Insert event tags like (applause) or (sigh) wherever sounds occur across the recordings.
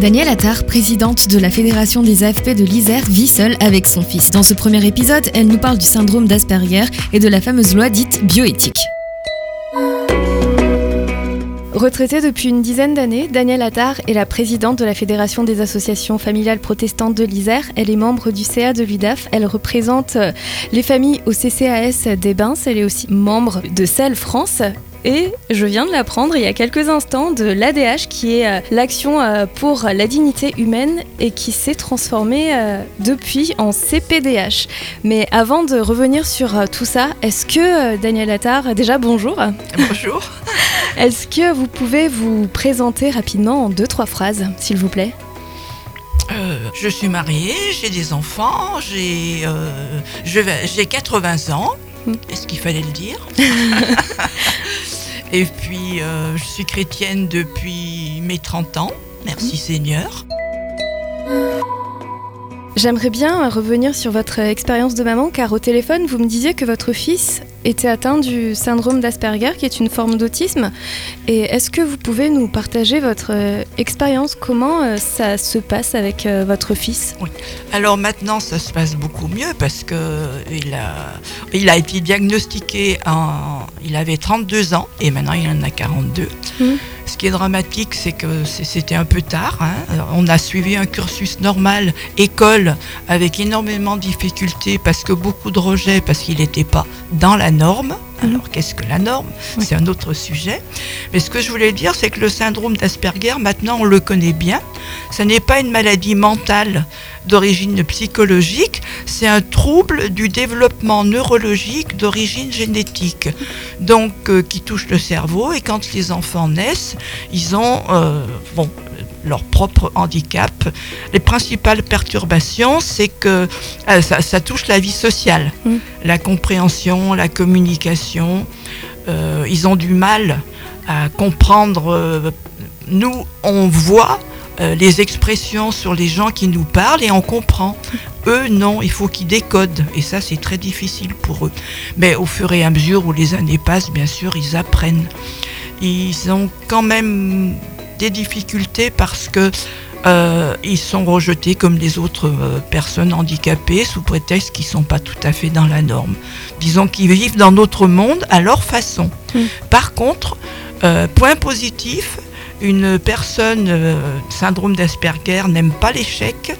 Danielle Attard, présidente de la Fédération des AFP de l'Isère, vit seule avec son fils. Dans ce premier épisode, elle nous parle du syndrome d'Asperger et de la fameuse loi dite bioéthique. Retraitée depuis une dizaine d'années, Danielle Attard est la présidente de la Fédération des associations familiales protestantes de l'Isère. Elle est membre du CA de l'UDAF. Elle représente euh, les familles au CCAS des Bains. Elle est aussi membre de CEL France et je viens de l'apprendre il y a quelques instants de l'ADH qui est euh, l'action euh, pour la dignité humaine et qui s'est transformée euh, depuis en CPDH. Mais avant de revenir sur tout ça, est-ce que Daniel Attard, déjà bonjour. Bonjour. (laughs) Est-ce que vous pouvez vous présenter rapidement en deux, trois phrases, s'il vous plaît? Je suis mariée, j'ai des enfants, j'ai j'ai 80 ans. Hmm. Est-ce qu'il fallait le dire? (laughs) Et puis, euh, je suis chrétienne depuis mes 30 ans. Merci Seigneur. J'aimerais bien revenir sur votre expérience de maman, car au téléphone, vous me disiez que votre fils était atteint du syndrome d'Asperger, qui est une forme d'autisme. Et est-ce que vous pouvez nous partager votre euh, expérience? Comment euh, ça se passe avec euh, votre fils? Oui. Alors maintenant, ça se passe beaucoup mieux parce que il a, il a été diagnostiqué en, il avait 32 ans et maintenant il en a 42. Ce qui est dramatique, c'est que c'était un peu tard. Hein. On a suivi un cursus normal, école, avec énormément de difficultés parce que beaucoup de rejets, parce qu'il n'était pas dans la norme. Alors qu'est-ce que la norme C'est un autre sujet. Mais ce que je voulais dire, c'est que le syndrome d'Asperger, maintenant on le connaît bien. Ce n'est pas une maladie mentale d'origine psychologique, c'est un trouble du développement neurologique d'origine génétique, donc euh, qui touche le cerveau. Et quand les enfants naissent, ils ont euh, bon, leur propre handicap. Les principales perturbations, c'est que euh, ça, touche la vie sociale, mm. la compréhension, la communication. Euh, ils ont du mal à comprendre. Euh, nous, on voit les expressions sur les gens qui nous parlent et on comprend. Eux, non, il faut qu'ils décodent. Et ça, c'est très difficile pour eux. Mais au fur et à mesure où les années passent, bien sûr, ils apprennent. Ils ont quand même des difficultés parce que euh, ils sont rejetés comme les autres euh, personnes handicapées sous prétexte qu'ils ne sont pas tout à fait dans la norme. Disons qu'ils vivent dans notre monde à leur façon. Mm. Par contre, euh, point positif, une personne syndrome d'Asperger n'aime pas l'échec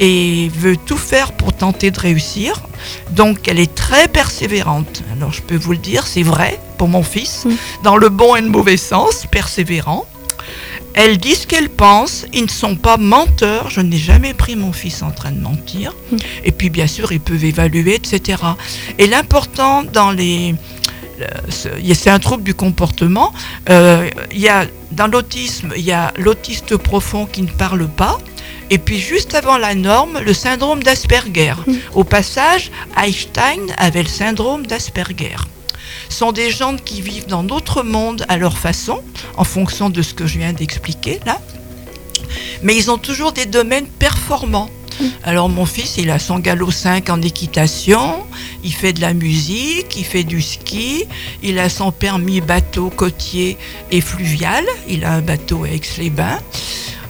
et veut tout faire pour tenter de réussir. Donc elle est très persévérante. Alors je peux vous le dire, c'est vrai pour mon fils, mm. dans le bon et le mauvais sens, persévérant. Elles disent ce qu'elles pensent, ils ne sont pas menteurs, je n'ai jamais pris mon fils en train de mentir. Hmm. Et puis bien sûr, ils peuvent évaluer, etc. Et l'important dans les... C'est un trouble du comportement. Euh, il y a, dans l'autisme, il y a l'autiste profond qui ne parle pas. Et puis juste avant la norme, le syndrome d'Asperger. Hmm. Au passage, Einstein avait le syndrome d'Asperger sont des gens qui vivent dans notre monde à leur façon, en fonction de ce que je viens d'expliquer là. Mais ils ont toujours des domaines performants. Mm. Alors mon fils, il a son galop 5 en équitation, il fait de la musique, il fait du ski, il a son permis bateau côtier et fluvial, il a un bateau à Aix-les-Bains.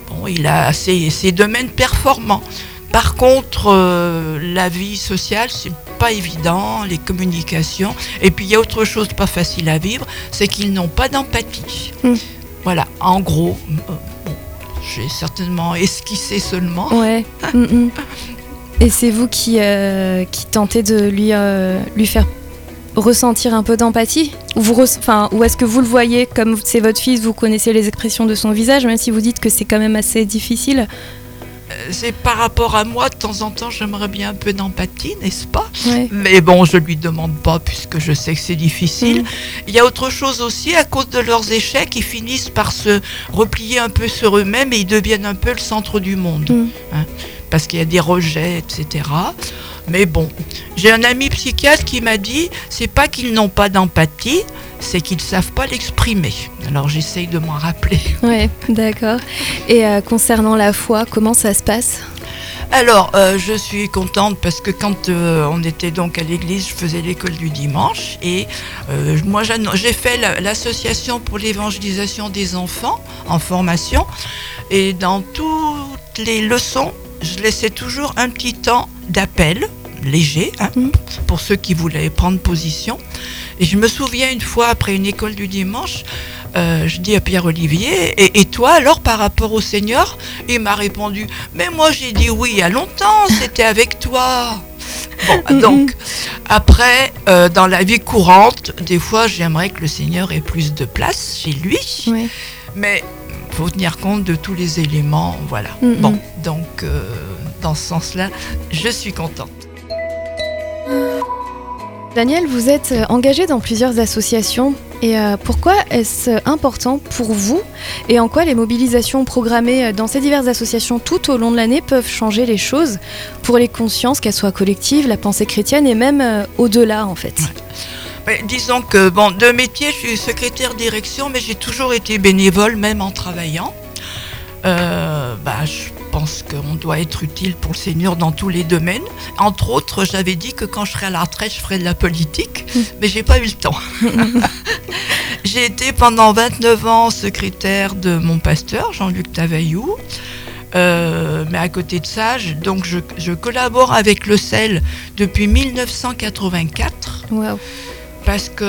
Bon, il a ses, ses domaines performants. Par contre, euh, la vie sociale, c'est pas évident, les communications. Et puis il y a autre chose pas facile à vivre, c'est qu'ils n'ont pas d'empathie. Hmm. Voilà, en gros, euh, j'ai certainement esquissé seulement. Ouais. Hmm, (laughs) hmm. Et c'est vous qui, euh, qui tentez de lui, lui faire ressentir un peu d'empathie ou, ou est-ce que vous le voyez comme c'est votre fils, vous connaissez les expressions de son visage, même si vous dites que c'est quand même assez difficile c'est par rapport à moi, de temps en temps, j'aimerais bien un peu d'empathie, n'est-ce pas Mais bon, je lui demande pas puisque je sais que c'est difficile. Mm. Il y a autre chose aussi, à cause de leurs échecs, ils finissent par se replier un peu sur eux-mêmes et ils deviennent un peu le centre du monde. Mm. Hein, parce qu'il y a des rejets, etc. Mais bon, j'ai un ami psychiatre qui m'a dit, c'est pas qu'ils n'ont pas d'empathie, c'est qu'ils ne savent pas l'exprimer. Alors j'essaye de m'en rappeler. (laughs) Oui, d'accord. Et euh, concernant la foi, comment ça se passe? Alors, euh, je suis contente parce que quand euh, on était donc à l'église, je faisais l'école du dimanche et euh, moi j'ai fait l'association pour l'évangélisation des enfants en formation et dans toutes les leçons, je laissais toujours un petit temps d'appel léger hein, mmh. pour ceux qui voulaient prendre position. Et je me souviens une fois après une école du dimanche, euh, je dis à Pierre-Olivier, et, toi alors par rapport au Seigneur? Il m'a répondu, mais moi j'ai dit oui il y a longtemps, c'était avec toi. Bon, donc, après, euh, dans la vie courante, des fois j'aimerais que le Seigneur ait plus de place chez lui, mais il faut tenir compte de tous les éléments, voilà. Bon, donc, euh, dans ce sens-là, je suis contente. Daniel, vous êtes engagé dans plusieurs associations. Et euh, pourquoi est-ce important pour vous et en quoi les mobilisations programmées dans ces diverses associations tout au long de l'année peuvent changer les choses pour les consciences, qu'elles soient collectives, la pensée chrétienne et même euh, au-delà en fait? Disons que, bon, de métier, je suis secrétaire direction, mais j'ai toujours été bénévole, même en travaillant. Euh, je pense qu'on doit être utile pour le Seigneur dans tous les domaines. Entre autres, j'avais dit que quand je serai à la retraite, je ferai de la politique, (laughs) mais j'ai pas eu le temps. (laughs) j'ai été pendant 29 ans secrétaire de mon pasteur, Jean-Luc Tavaillou. Euh, mais à côté de ça, je, donc je, collabore avec le CEL depuis 1984. Wow parce que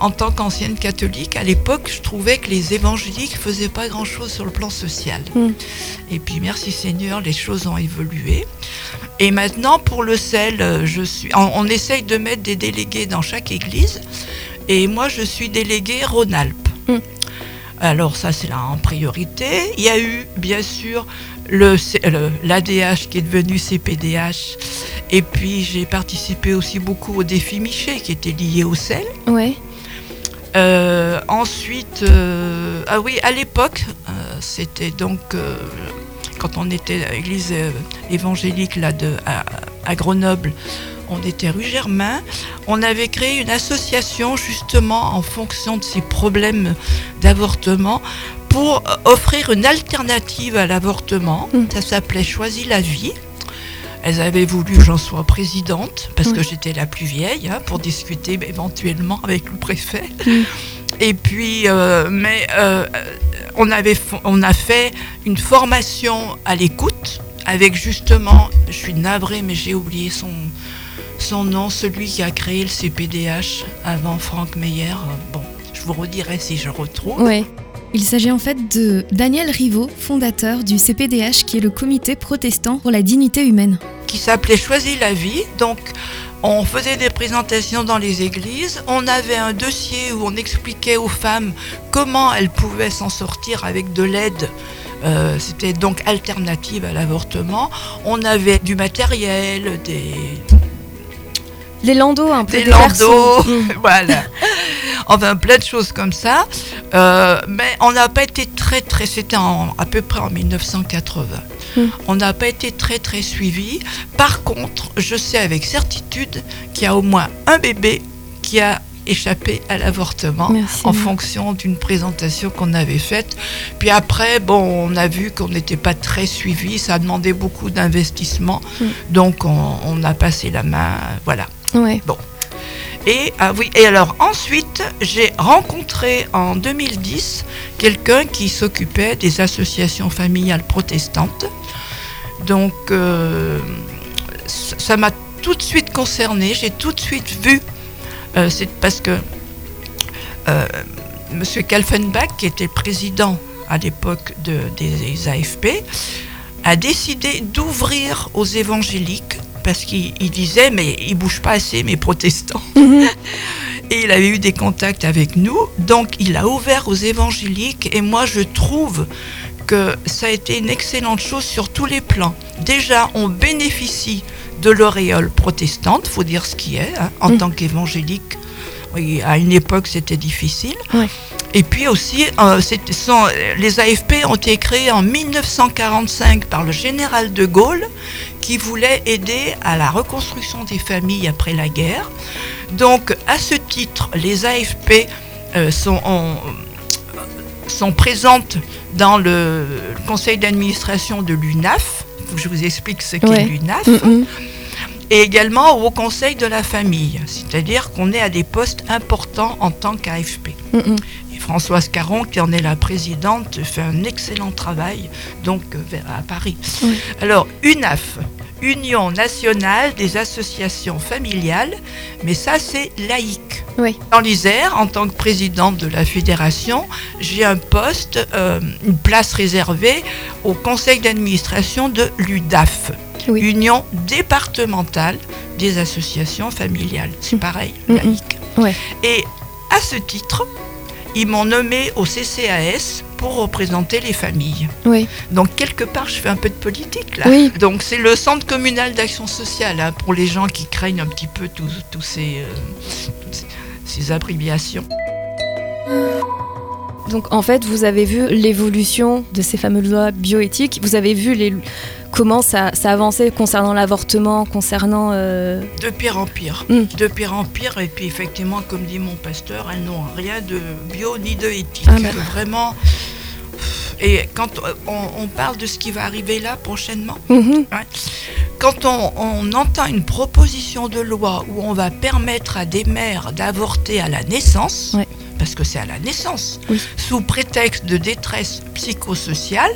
en tant qu'ancienne catholique, à l'époque, je trouvais que les évangéliques faisaient pas grand-chose sur le plan social. Hmm. Et puis, merci Seigneur, les choses ont évolué. Et maintenant, pour le sel, je suis, on, essaye de mettre des délégués dans chaque église. Et moi, je suis déléguée Rhône-Alpes. Hmm. Alors ça, c'est là en priorité. Il y a eu, bien sûr, l'ADH qui est devenu CPDH et puis j'ai participé aussi beaucoup au défi Miché qui était lié au sel. Ouais. Euh, ensuite, euh, ah oui, à l'époque, euh, c'était donc quand on était à l'église évangélique là de, à, Grenoble, on était rue Germain, on avait créé une association justement en fonction de ces problèmes d'avortement pour offrir une alternative à l'avortement. Mmh. Ça s'appelait Choisis la vie. Elles avaient voulu que j'en sois présidente, parce que j'étais la plus vieille, hein, pour discuter éventuellement avec le préfet. Et puis, euh, mais euh, on, avait, on a fait une formation à l'écoute, avec justement, je suis navrée, mais j'ai oublié son, son nom, celui qui a créé le CPDH avant Franck Meyer. Bon, je vous redirai si je retrouve. Oui. Il s'agit en fait de Daniel Rivaud, fondateur du CPDH, qui est le Comité protestant pour la dignité humaine qui s'appelait Choisis la vie. Donc, on faisait des présentations dans les églises. On avait un dossier où on expliquait aux femmes comment elles pouvaient s'en sortir avec de l'aide. Euh, c'était donc alternative à l'avortement. On avait du matériel, des. Les landaux, un peu. Des, landaux, (laughs) voilà. Enfin, plein de choses comme ça. Euh, mais on n'a pas été très, très. C'était à peu près en 1980. Hmm. On n'a pas été très très suivi. Par contre, je sais avec certitude qu'il y a au moins un bébé qui a échappé à l'avortement en fonction d'une présentation qu'on avait faite. Puis après, bon, on a vu qu'on n'était pas très suivi, ça a demandé beaucoup d'investissement, hmm. donc on, a passé la main, voilà. Bon. Et, ah oui, et alors ensuite, j'ai rencontré en 2010 quelqu'un qui s'occupait des associations familiales protestantes. Donc, euh, ça m'a tout de suite concerné, j'ai tout de suite vu. Euh, c'est parce que euh, M. Kalfenbach, qui était président à l'époque de, des AFP, a décidé d'ouvrir aux évangéliques parce qu'il disait, mais ils bougent pas assez, mes protestants. (laughs) Mhm. (laughs) et il avait eu des contacts avec nous, donc il a ouvert aux évangéliques, et moi je trouve que ça a été une excellente chose sur tous les plans. Déjà, on bénéficie de l'auréole protestante, faut dire ce qui est, hein, en mhm. tant qu'évangélique. Oui, à une époque, c'était difficile. Et puis aussi, euh, les AFP ont été créés en 1945 par le général de Gaulle, qui voulait aider à la reconstruction des familles après la guerre. Donc, à ce titre, les AFP euh, sont, sont présentes dans le conseil d'administration de l'UNAF, je vous explique ce qu'est l'UNAF. Mm, mm. Et également au conseil de la famille, c'est-à-dire qu'on est à des postes importants en tant qu'AFP. Mm, et Françoise Caron, qui en est la présidente, fait un excellent travail donc euh, à Paris. Alors, UNAF, Union nationale des associations familiales, mais ça c'est laïque. Oui. Dans l'Isère, en tant que présidente de la fédération, j'ai un poste, euh, une place réservée au conseil d'administration de l'UDAF, Union départementale des associations familiales. C'est pareil, laïque. Et à ce titre, ils m'ont nommé au CCAS pour représenter les familles. Oui. Donc quelque part, je fais un peu de politique là. Oui. Donc c'est le centre communal d'action sociale hein, pour les gens qui craignent un petit peu tous, ces, euh, ces abréviations. Donc en fait, vous avez vu l'évolution de ces fameuses lois bioéthiques, vous avez vu les, comment ça, ça avançait concernant l'avortement, concernant... Euh, de pire en pire. Hmm. De pire en pire. Et puis effectivement, comme dit mon pasteur, elles n'ont rien de bio ni de éthique. Ah, bah. Vraiment... Et quand on, parle de ce qui va arriver là prochainement, mhm. quand on, entend une proposition de loi où on va permettre à des mères d'avorter à la naissance, parce que c'est à la naissance, sous prétexte de détresse psychosociale,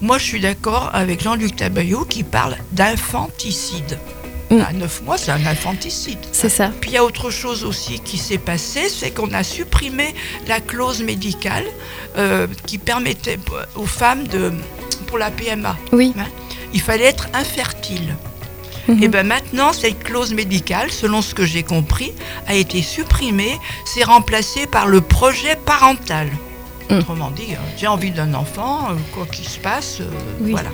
moi, je suis d'accord avec Jean-Luc Tabayou qui parle d'infanticide. Mm. À 9 mois, c'est un infanticide. C'est ça. Puis il y a autre chose aussi qui s'est passé, c'est qu'on a supprimé la clause médicale euh, qui permettait aux femmes de, pour la PMA. Oui. Hein, il fallait être infertile. Mm-hmm. Et bien maintenant, cette clause médicale, selon ce que j'ai compris, a été supprimée. C'est remplacé par le projet parental. Mm. Autrement dit, euh, j'ai envie d'un enfant, euh, quoi qu'il se passe, euh, voilà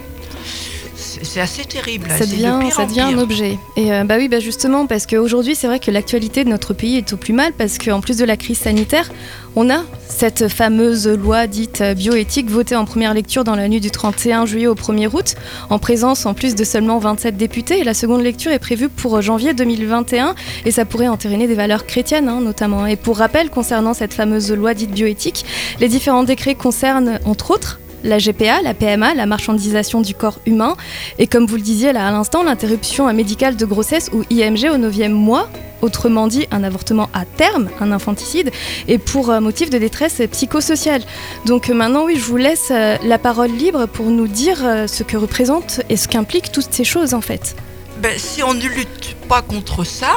c'est assez terrible. Ça devient, ça devient un objet. Et bah oui, bah justement, parce qu'aujourd'hui, c'est vrai que l'actualité de notre pays est au plus mal, parce qu'en plus de la crise sanitaire, on a cette fameuse loi dite bioéthique votée en première lecture dans la nuit du 31 juillet au 1er août, en présence en plus de seulement 27 députés. Et la seconde lecture est prévue pour janvier 2021 et ça pourrait entériner des valeurs chrétiennes hein, notamment. Et pour rappel, concernant cette fameuse loi dite bioéthique, les différents décrets concernent entre autres la GPA, la PMA, la marchandisation du corps humain, et comme vous le disiez là à l'instant, l'interruption médicale de grossesse ou IMG au 9e mois, autrement dit un avortement à terme, un infanticide, et pour euh, motif de détresse psychosociale. Donc euh, maintenant, oui, je vous laisse euh, la parole libre pour nous dire ce que représente et ce qu'impliquent toutes ces choses en fait. Ben, si on ne lutte pas contre ça,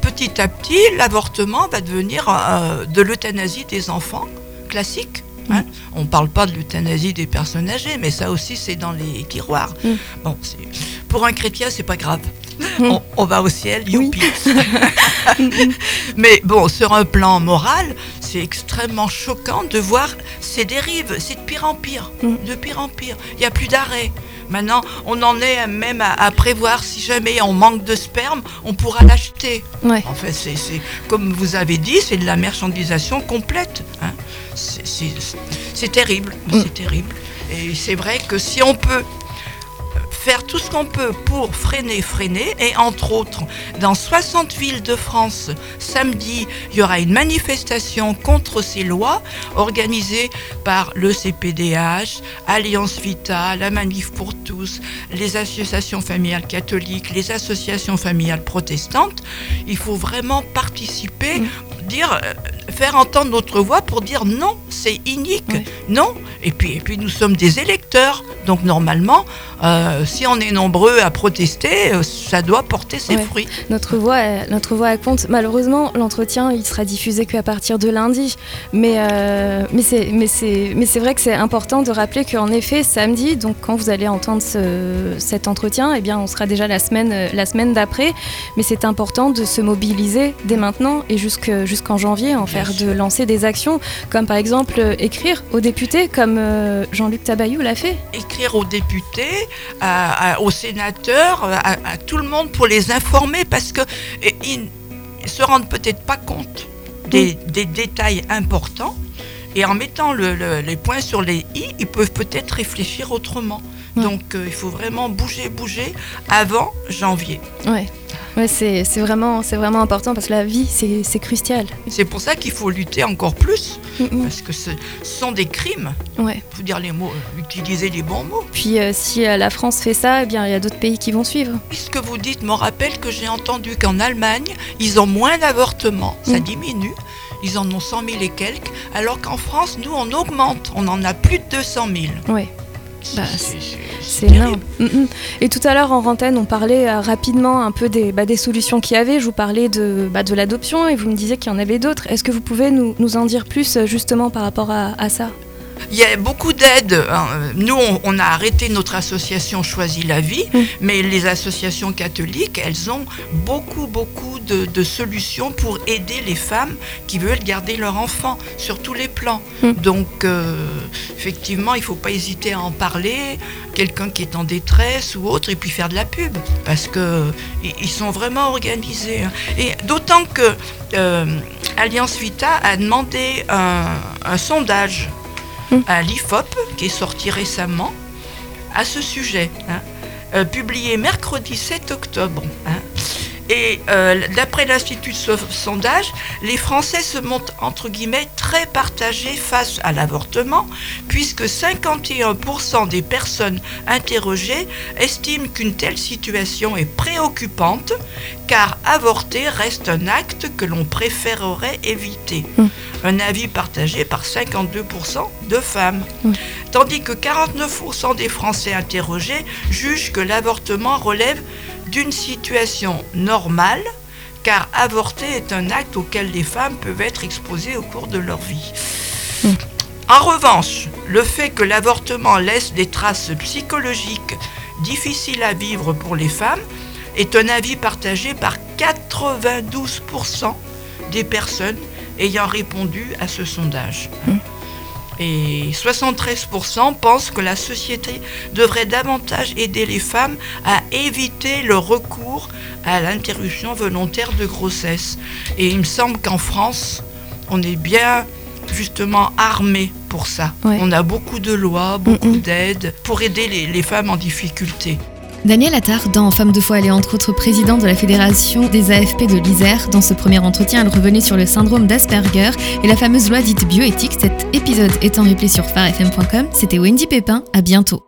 petit à petit, l'avortement va devenir de l'euthanasie des enfants classique. Hein. On ne parle pas de l'euthanasie des personnes âgées, mais ça aussi c'est dans les tiroirs. Mm. Bon, pour un chrétien, c'est pas grave. Mm. On, va au ciel, youpi. (laughs) mais bon, sur un plan moral, c'est extrêmement choquant de voir ces dérives. C'est de pire en pire, mm. de pire en pire. Il n'y a plus d'arrêt. Maintenant, on en est même à, prévoir si jamais on manque de sperme, on pourra l'acheter. En fait, c'est comme vous avez dit, c'est de la marchandisation complète. Hein. C'est terrible, mm. c'est terrible. Et c'est vrai que si on peut faire tout ce qu'on peut pour freiner, freiner. Et entre autres, dans 60 villes de France, samedi, il y aura une manifestation contre ces lois organisée par le CPDH, Alliance Vita, la Manif pour tous, les associations familiales catholiques, les associations familiales protestantes. Il faut vraiment participer, mm. dire, euh, faire entendre notre voix pour dire non, c'est inique, non. Et puis, et puis nous sommes des électeurs, donc normalement, euh, si on est nombreux à protester, euh, ça doit porter ses fruits. Notre voix, notre voix compte. Malheureusement, l'entretien il sera diffusé qu'à partir de lundi, mais euh, mais c'est mais c'est mais c'est vrai que c'est important de rappeler qu'en effet samedi, donc quand vous allez entendre cet entretien, eh bien on sera déjà la semaine la semaine d'après, mais c'est important de se mobiliser dès maintenant et jusqu'en janvier en faire de lancer des actions comme par exemple écrire aux députés comme Jean-Luc Tabayou l'a fait. Écrire aux députés aux sénateurs, à, tout le monde pour les informer parce qu'ils ne se rendent peut-être pas compte des, détails importants. Et en mettant les points sur les i, ils peuvent peut-être réfléchir autrement. Donc euh, il faut vraiment bouger, bouger avant janvier. Ouais. Ouais, c'est vraiment, vraiment important parce que la vie, c'est crucial. C'est pour ça qu'il faut lutter encore plus, parce que ce sont des crimes. Ouais. Il faut dire les mots, euh, utiliser les bons mots. Puis euh, si la France fait ça, eh bien il y a d'autres pays qui vont suivre. Ce que vous dites me rappelle que j'ai entendu qu'en Allemagne, ils ont moins d'avortements, ça mm. diminue. Ils en ont 100 000 et quelques, alors qu'en France, nous, on augmente. On en a plus de 200 000. Oui. Bah, c'est énorme. Mm, mm. Et tout à l'heure en rantaine, on parlait euh, rapidement un peu des, bah, des solutions qu'il y avait. Je vous parlais de, bah, de l'adoption et vous me disiez qu'il y en avait d'autres. Est-ce que vous pouvez nous, nous, en dire plus euh, justement par rapport à, à ça? Il y a beaucoup d'aides. Hein. Nous, on, a arrêté notre association Choisis la vie, mm. mais les associations catholiques, elles ont beaucoup, beaucoup de, solutions pour aider les femmes qui veulent garder leur enfant sur tous les plans. Mm. Donc, euh, effectivement, il ne faut pas hésiter à en parler. Quelqu'un qui est en détresse ou autre, et puis faire de la pub, parce qu'ils sont vraiment organisés. Hein. Et d'autant que euh, Alliance Vita a demandé un sondage à l'IFOP, qui est sorti récemment, à ce sujet, hein, euh, publié mercredi 7 octobre. Hein. Et euh, d'après l'Institut de sondage, les Français se montrent entre guillemets très partagés face à l'avortement, puisque 51% des personnes interrogées estiment qu'une telle situation est préoccupante, car avorter reste un acte que l'on préférerait éviter. Hum. Un avis partagé par 52% de femmes. Tandis que 49% des Français interrogés jugent que l'avortement relève d'une situation normale, car avorter est un acte auquel les femmes peuvent être exposées au cours de leur vie. En revanche, le fait que l'avortement laisse des traces psychologiques difficiles à vivre pour les femmes est un avis partagé par 92% des personnes ayant répondu à ce sondage. Hmm. Et 73% pensent que la société devrait davantage aider les femmes à éviter le recours à l'interruption volontaire de grossesse. Et il me semble qu'en France, on est bien justement armé pour ça. On a beaucoup de lois, beaucoup d'aides pour aider les femmes en difficulté. Daniel Attard, dans Femme de foi, elle est entre autres présidente de la Fédération des AFP de l'Isère. Dans ce premier entretien, elle revenait sur le syndrome d'Asperger et la fameuse loi dite bioéthique. Cet épisode est en replay sur farfm.com. C'était Wendy Pépin. À bientôt.